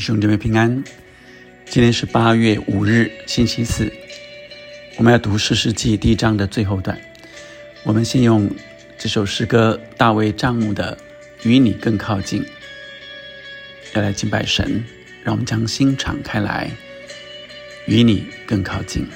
兄弟们平安，今天是八月五日，星期四。我们要读诗诗记第一章的最后段。我们先用这首诗歌大卫帐幕的《与你更靠近》，要来敬拜神。让我们将心敞开来，与你更靠近。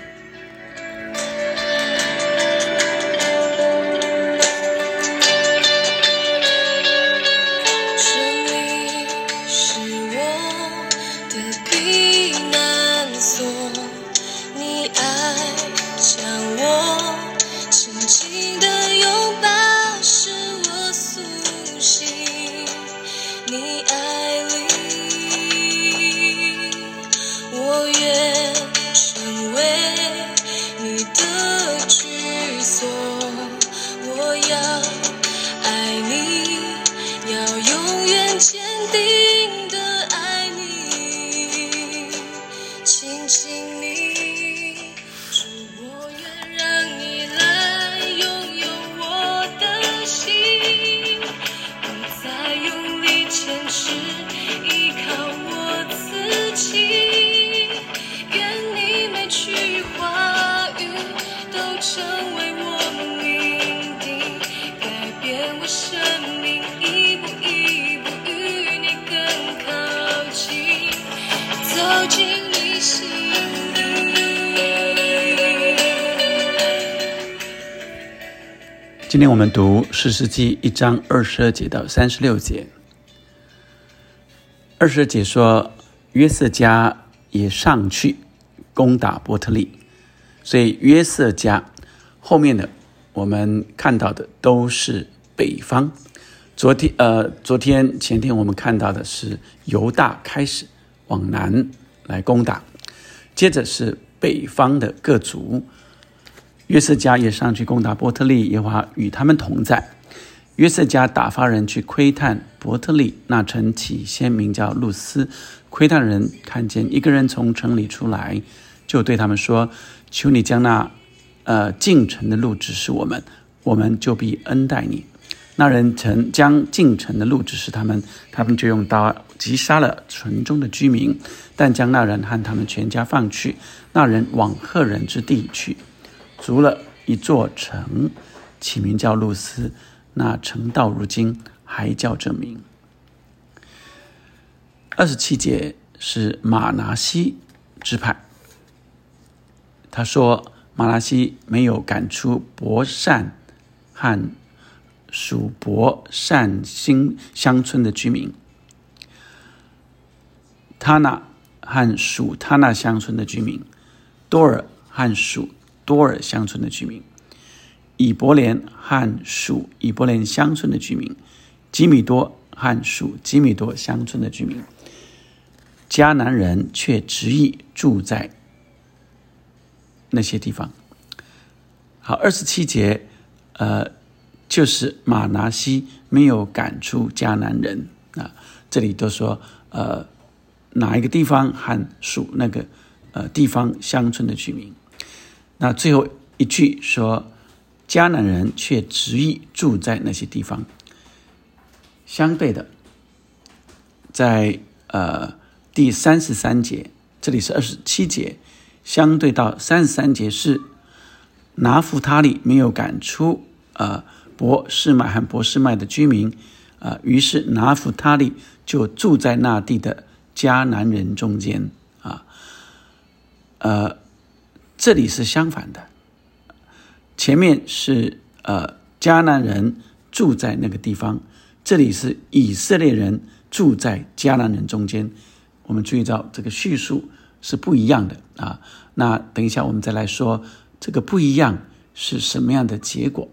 今天我们读《诗世记》一章二十二节到三十六节。二十二节说，约瑟家也上去攻打伯特利，所以约瑟家后面的我们看到的都是北方。昨天呃，昨天前天我们看到的是犹大开始往南来攻打，接着是北方的各族。约瑟家也上去攻打伯特利，耶和华与他们同在。约瑟家打发人去窥探伯特利那城，起先名叫露丝。窥探人看见一个人从城里出来，就对他们说：“求你将那呃进城的路指示我们，我们就必恩待你。”那人曾将进城的路指示他们，他们就用刀击杀了城中的居民，但将那人和他们全家放去。那人往赫人之地去。筑了一座城，起名叫路斯。那城到如今还叫这名。二十七节是马拿西支派。他说马拿西没有赶出伯善和属伯善新乡村的居民。他那和属他那乡村的居民，多尔和属。多尔乡村的居民，以伯连和属以伯连乡村的居民，吉米多和属吉米多乡村的居民，迦南人却执意住在那些地方。好，二十七节，呃，就是马拿西没有赶出迦南人啊。这里都说，呃，哪一个地方和属那个呃地方乡村的居民。那最后一句说，迦南人却执意住在那些地方。相对的，在呃第三十三节，这里是二十七节，相对到三十三节是拿弗他利没有赶出呃博士麦和博士麦的居民，啊，于是拿弗他利就住在那地的迦南人中间啊，呃。这里是相反的，前面是呃迦南人住在那个地方，这里是以色列人住在迦南人中间。我们注意到这个叙述是不一样的啊。那等一下我们再来说这个不一样是什么样的结果。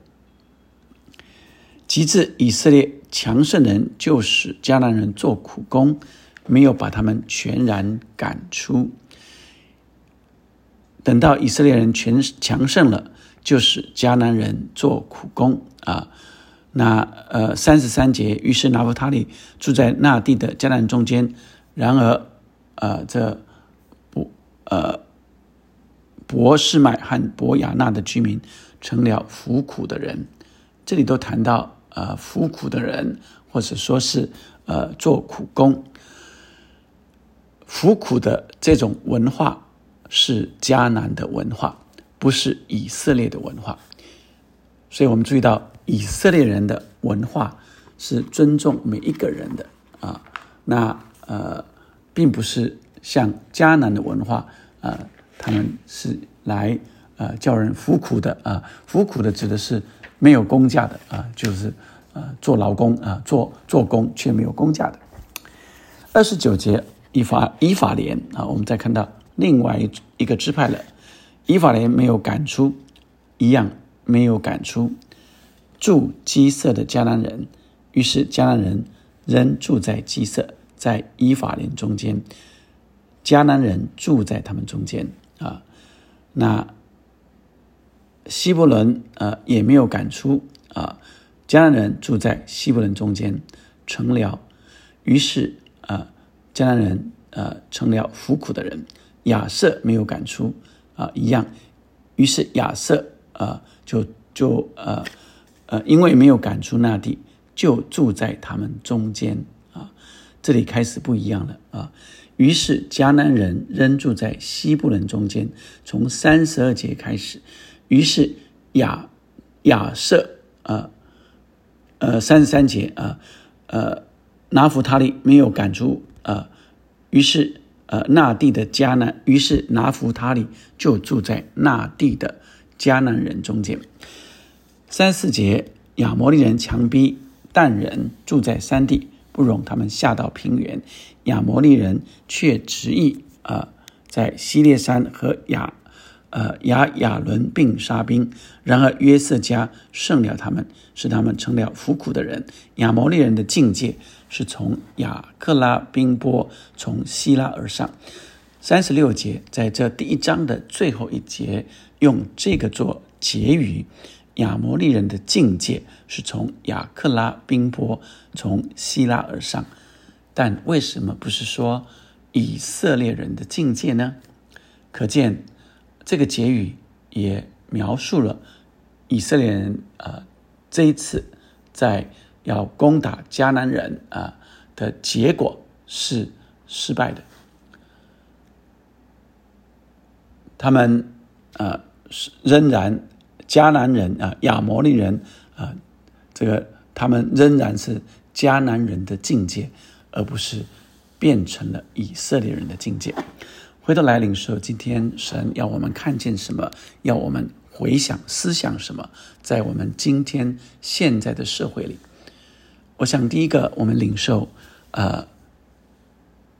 极致以色列强盛人就使迦南人做苦工，没有把他们全然赶出。等到以色列人全强盛了，就使迦南人做苦工啊。那呃三十三节，于是拿弗他利住在那地的迦南中间。然而，呃，这伯呃伯士麦和伯亚纳的居民成了服苦的人。这里都谈到呃服苦的人，或者说是呃做苦工。服苦的这种文化是迦南的文化，不是以色列的文化。所以我们注意到，以色列人的文化是尊重每一个人的啊。那呃，并不是像迦南的文化，呃，他们是来呃叫人服苦的啊。服苦的指的是没有工价的啊，就是呃做劳工啊，做做工却没有工价的。二十九节以法以法莲啊，我们再看到另外一一个支派了，以法莲没有赶出，一样没有赶出住基色的迦南人，于是迦南人仍住在基色。在以法莲中间，迦南人住在他们中间啊。那希伯伦呃也没有赶出啊，迦南人住在希伯伦中间成了。于是啊，迦南人呃成了服苦的人。亚瑟没有赶出啊，一样。于是亚瑟啊就就呃呃因为没有赶出那地，就住在他们中间啊。这里开始不一样了啊！于是迦南人仍住在西部人中间，从三十二节开始。于是亚亚瑟啊，呃，三十三节啊，呃，拿弗他利没有赶出啊，于是呃，那地的迦南，于是拿弗他利就住在那地的迦南人中间。三四节亚摩利人强逼但人住在山地。不容他们下到平原，亚摩利人却执意啊，在西列山和亚呃亚亚伦并杀兵。然而约瑟家胜了他们，使他们成了服苦的人。亚摩利人的境界是从亚克拉冰波从希拉而上。三十六节在这第一章的最后一节，用这个做结语。亚摩利人的境界是从雅克拉冰波从希拉而上，但为什么不是说以色列人的境界呢？可见这个结语也描述了以色列人啊这一次在要攻打迦南人啊的结果是失败的，他们啊仍然。迦南人啊，亚摩利人啊，这个他们仍然是迦南人的境界，而不是变成了以色列人的境界。回头来领受，今天神要我们看见什么？要我们回想、思想什么？在我们今天现在的社会里，我想第一个，我们领受，呃，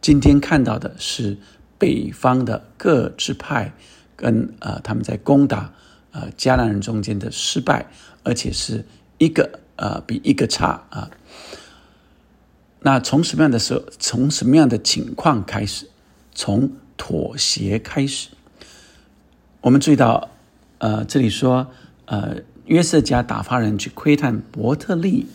今天看到的是北方的各支派跟呃他们在攻打。呃，迦南人中间的失败，而且是一个呃比一个差啊。那从什么样的时候，从什么样的情况开始？从妥协开始。我们注意到，呃，这里说，呃，约瑟家打发人去窥探伯特利，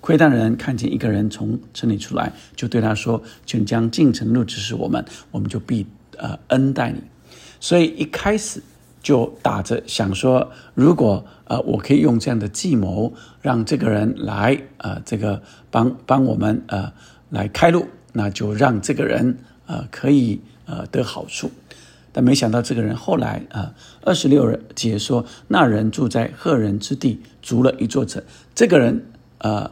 窥探人看见一个人从城里出来，就对他说：“请将进城路指示我们，我们就必呃恩待你。”所以一开始。就打着想说，如果呃我可以用这样的计谋，让这个人来呃这个帮帮我们呃来开路，那就让这个人呃可以呃得好处。但没想到这个人后来啊，二十六节说，那人住在赫人之地，筑了一座城。这个人呃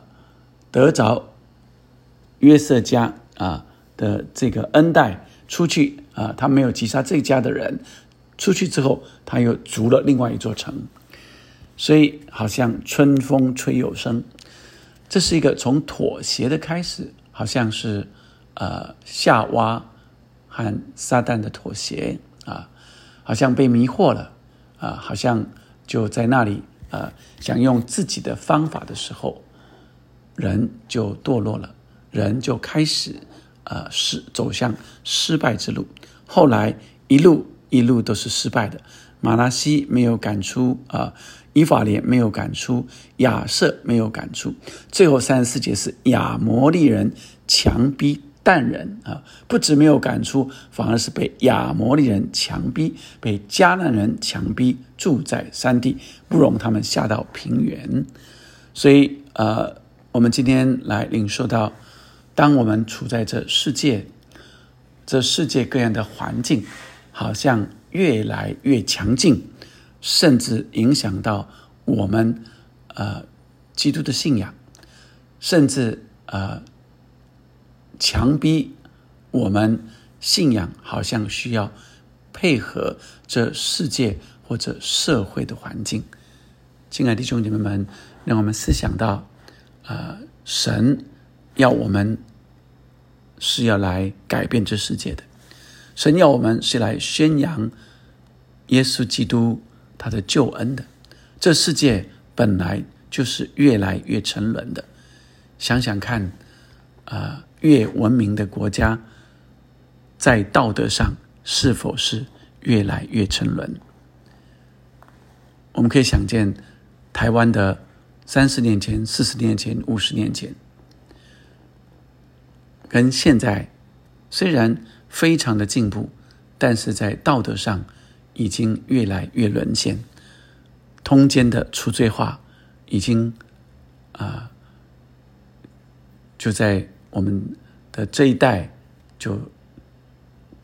得着约瑟家啊的这个恩待，出去啊，他没有击杀这家的人。出去之后，他又筑了另外一座城，所以好像春风吹又生，这是一个从妥协的开始，好像是呃夏娃和撒旦的妥协啊，好像被迷惑了啊，好像就在那里啊想用自己的方法的时候，人就堕落了，人就开始呃失走向失败之路，后来一路。一路都是失败的，马拉西没有赶出啊，以法莲没有赶出，亚瑟没有赶出，最后三十四节是亚摩利人强逼但人啊，不止没有赶出，反而是被亚摩利人强逼，被迦南人强逼住在山地，不容他们下到平原。所以呃，我们今天来领受到，当我们处在这世界，这世界各样的环境好像越来越强劲，甚至影响到我们呃基督的信仰，甚至呃强逼我们信仰好像需要配合这世界或者社会的环境。亲爱的弟兄姐妹们，让我们思想到，呃，神要我们。是要来改变这世界的，神要我们是来宣扬耶稣基督他的救恩的。这世界本来就是越来越沉沦的，想想看，啊，越文明的国家，在道德上是否是越来越沉沦？我们可以想见，台湾的三十年前、四十年前、五十年前。跟现在虽然非常的进步，但是在道德上已经越来越沦陷，通奸的除罪化已经啊就在我们的这一代就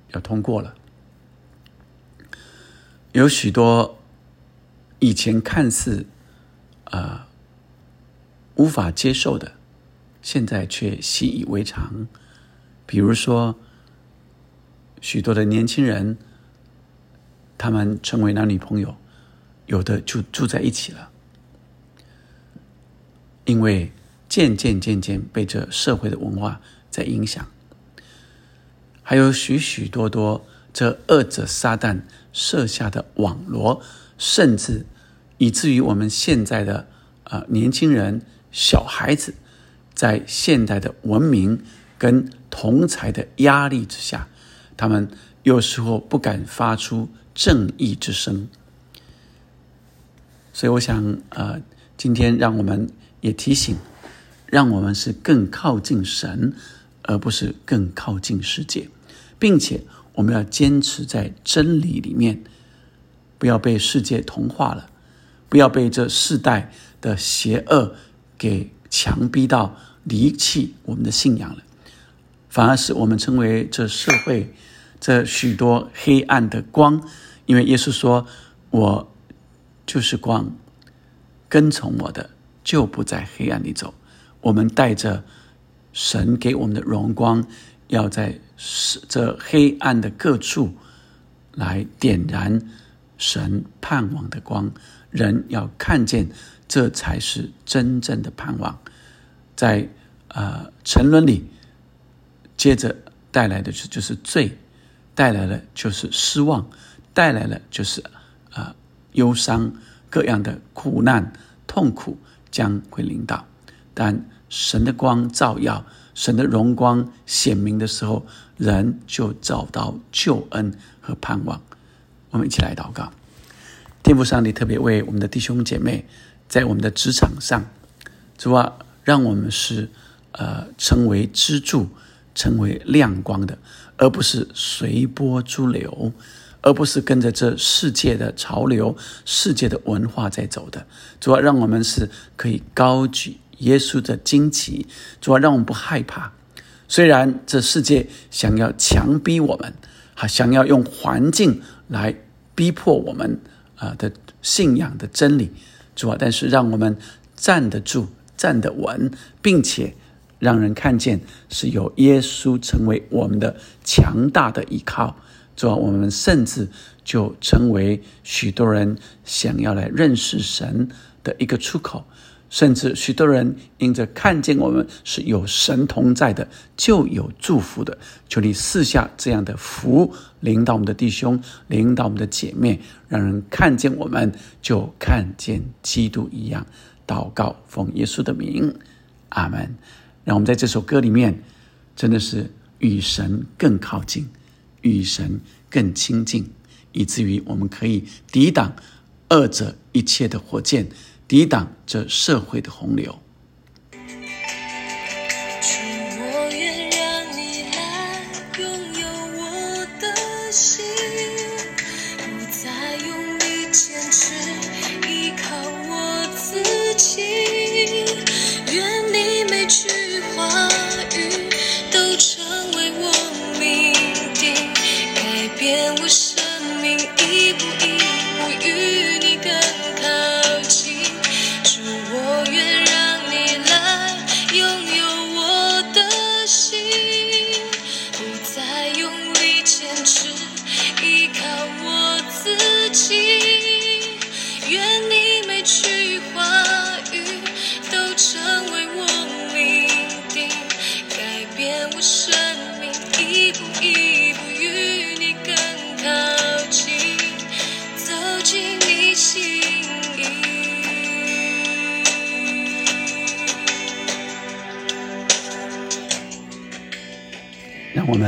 要通过了，有许多以前看似啊无法接受的。现在却习以为常，比如说，许多的年轻人，他们成为男女朋友，有的就住在一起了，因为渐渐渐渐被这社会的文化在影响，还有许许多多这恶者撒旦设下的网罗，甚至以至于我们现在的啊年轻人、小孩子。在现代的文明跟同才的压力之下，他们有时候不敢发出正义之声。所以，我想，呃，今天让我们也提醒，让我们是更靠近神，而不是更靠近世界，并且我们要坚持在真理里面，不要被世界同化了，不要被这世代的邪恶给强逼到。离弃我们的信仰了，反而是我们成为这社会这许多黑暗的光。因为耶稣说：“我就是光，跟从我的就不在黑暗里走。”我们带着神给我们的荣光，要在这黑暗的各处来点燃神盼望的光。人要看见，这才是真正的盼望。在呃沉沦里，接着带来的就就是罪，带来了就是失望，带来了就是啊忧伤，各样的苦难痛苦将会临到。但神的光照耀，神的荣光显明的时候，人就找到救恩和盼望。我们一起来祷告，天父上帝特别为我们的弟兄姐妹，在我们的职场上，主啊。让我们是，呃，成为支柱，成为亮光的，而不是随波逐流，而不是跟着这世界的潮流、世界的文化在走的。主要让我们是可以高举耶稣的惊奇，主要让我们不害怕。虽然这世界想要强逼我们，还想要用环境来逼迫我们啊的信仰的真理，主要但是让我们站得住。站得稳，并且让人看见是有耶稣成为我们的强大的依靠，主啊，我们甚至就成为许多人想要来认识神的一个出口，甚至许多人因着看见我们是有神同在的，就有祝福的。求你赐下这样的福，领导我们的弟兄，领导我们的姐妹，让人看见我们就看见基督一样。祷告，奉耶稣的名，阿门。让我们在这首歌里面，真的是与神更靠近，与神更亲近，以至于我们可以抵挡二者一切的火箭，抵挡这社会的洪流。愿你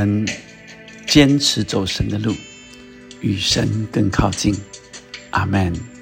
能坚持走神的路，与神更靠近。阿门。